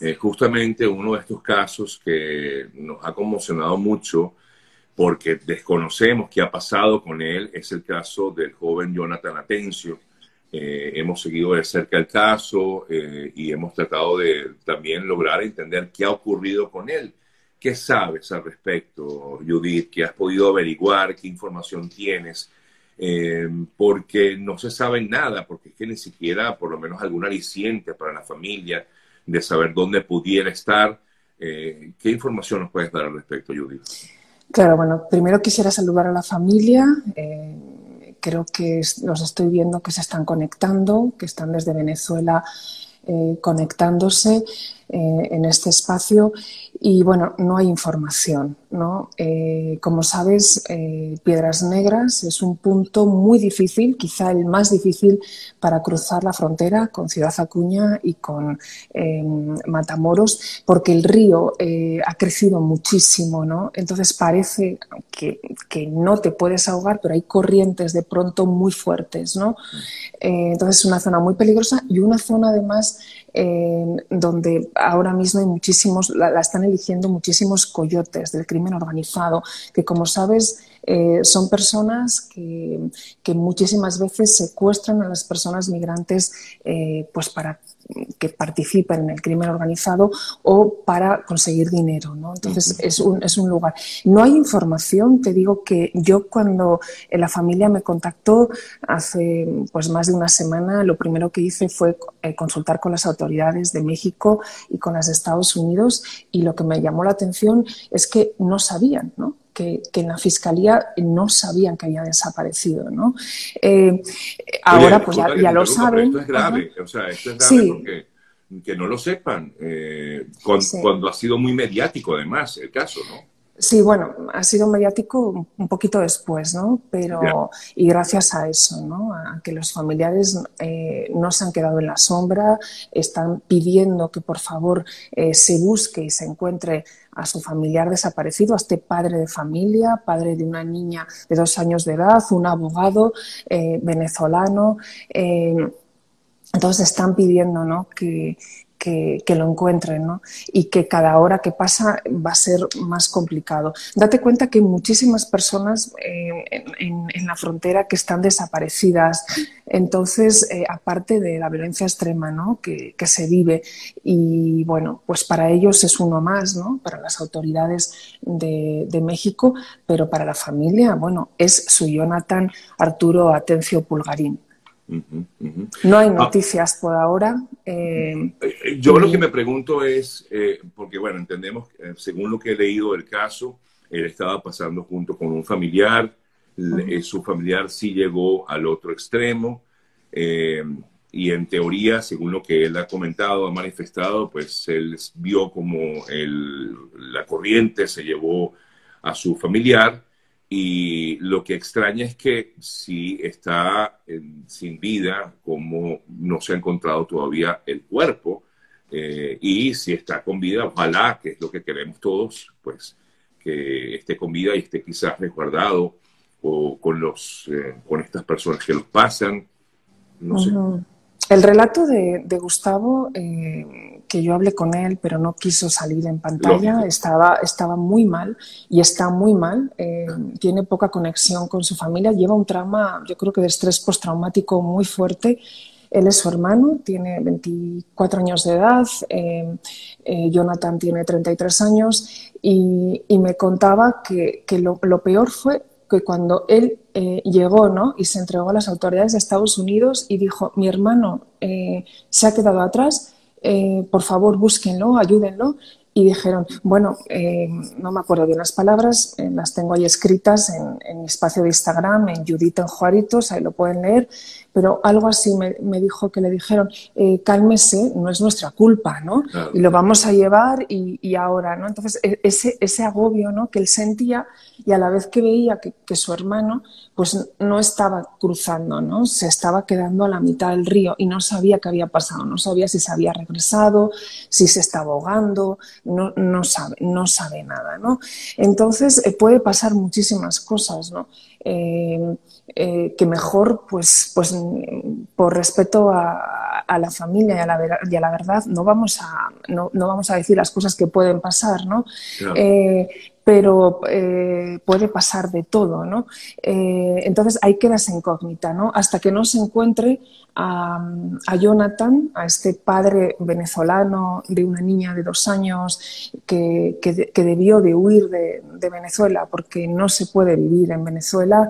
eh, justamente uno de estos casos que nos ha conmocionado mucho porque desconocemos qué ha pasado con él es el caso del joven Jonathan Atencio. Eh, hemos seguido de cerca el caso eh, y hemos tratado de también lograr entender qué ha ocurrido con él. ¿Qué sabes al respecto, Judith? ¿Qué has podido averiguar? ¿Qué información tienes? porque no se sabe nada, porque es que ni siquiera por lo menos algún aliciente para la familia de saber dónde pudiera estar. Eh, ¿Qué información nos puedes dar al respecto, Judith? Claro, bueno, primero quisiera saludar a la familia. Eh, creo que los estoy viendo que se están conectando, que están desde Venezuela eh, conectándose. En este espacio y bueno, no hay información. ¿No? Eh, como sabes, eh, Piedras Negras es un punto muy difícil, quizá el más difícil para cruzar la frontera con Ciudad Acuña y con em, Matamoros, porque el río ha crecido muchísimo, ¿no? Entonces parece que, que, no te puedes ahogar, pero hay corrientes de pronto muy fuertes, ¿no? entonces es una zona muy peligrosa y una zona además donde ahora mismo hay muchísimos, la, están eligiendo muchísimos coyotes del crimen organizado, que como sabes eh, son personas que, muchísimas veces secuestran a las personas migrantes eh, pues para que participen en el crimen organizado o para conseguir dinero. ¿no? Entonces es, un, es un lugar. No hay información, te digo que yo cuando la familia me contactó hace pues más de una semana, lo primero que hice fue eh, consultar con las autoridades de México y con las de Estados Unidos y lo que me llamó la atención es que no sabían, ¿no? Que, en la fiscalía no sabían que había desaparecido. ¿no? Eh, ahora pues ya, lo saben. Esto es grave, o sea, esto es grave porque que no lo sepan, eh, cuando, ha sido muy mediático además el caso, ¿no? Sí, bueno, ha sido mediático un poquito después, ¿no? Pero, y gracias a eso, ¿no? A que los familiares eh, no se han quedado en la sombra, están pidiendo que por favor se busque y se encuentre a su familiar desaparecido, a este padre de familia, padre de una niña de dos años de edad, un abogado eh, venezolano. Eh, entonces están pidiendo ¿no? que, que, lo encuentren ¿no? y que cada hora que pasa va a ser más complicado. Date cuenta que muchísimas personas eh, en, la frontera que están desaparecidas, entonces, eh, aparte de la violencia extrema ¿no? que, se vive, y bueno, pues para ellos es uno más, ¿no? para las autoridades de, de México, pero para la familia, bueno, es su Jonathan Arturo Atencio Pulgarín. No hay ah. noticias por ahora. Eh, eh, yo lo que me pregunto es, eh, porque bueno, entendemos, según lo que he leído del caso, él estaba pasando junto con un familiar, su familiar sí llegó al otro extremo, y en teoría, según lo que él ha comentado, ha manifestado, pues él vio como la corriente se llevó a su familiar y lo que extraña es que si está sin vida, como no se ha encontrado todavía el cuerpo, eh, y si está con vida, ojalá, que es lo que queremos todos, pues que esté con vida y esté quizás resguardado o con, los, eh, con estas personas que los pasan. No sé. El relato de, Gustavo, eh, que yo hablé con él, pero no quiso salir en pantalla, estaba, estaba muy mal y está muy mal. Eh, tiene poca conexión con su familia, lleva un trauma, yo creo que de estrés postraumático muy fuerte. Él es su hermano, tiene 24 años de edad, eh, Jonathan tiene 33 años y, me contaba que, lo, lo peor fue que cuando él eh, llegó ¿no? y se entregó a las autoridades de Estados Unidos y dijo, mi hermano eh, se ha quedado atrás, eh, por favor búsquenlo, ayúdenlo. Y dijeron, bueno, no me acuerdo bien las palabras, las tengo ahí escritas en, en, mi espacio de Instagram, en Judith en Juaritos, ahí lo pueden leer pero algo así me, dijo que le dijeron, eh, cálmese, no es nuestra culpa, ¿no? Y lo vamos a llevar y, ahora, ¿no? Entonces, e, ese, ese agobio, ¿no? Que él sentía y a la vez que veía que, su hermano, pues no estaba cruzando, ¿no? Se estaba quedando a la mitad del río y no sabía qué había pasado, no sabía si se había regresado, si se estaba ahogando, no, no sabe, no sabe nada, ¿no? Entonces, eh, puede pasar muchísimas cosas, ¿no? Eh, eh, que mejor, pues, pues por respeto a, a, la familia y a la, y a, la, verdad, no vamos a, no, no, vamos a decir las cosas que pueden pasar, ¿no? Eh, pero eh, puede pasar de todo, ¿no? Eh, entonces hay que esa incógnita, ¿no? Hasta que no se encuentre a, Jonathan, a este padre venezolano de una niña de dos años que, que, debió de huir de, de, Venezuela porque no se puede vivir en Venezuela,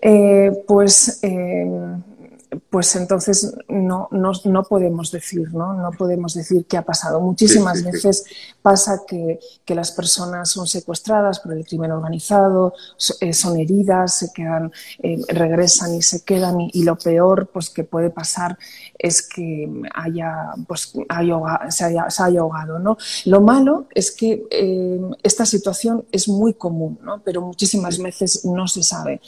eh, pues pues entonces no, no, no, podemos decir, ¿no? No podemos decir qué ha pasado. Muchísimas veces pasa que, que, las personas son secuestradas por el crimen organizado, eh, son heridas, se quedan, eh, regresan y se quedan y, lo peor pues que puede pasar es que haya, pues, se, haya, se, haya, ahogado, ¿no? Lo malo es que eh, esta situación es muy común, ¿no? Pero muchísimas veces no se sabe.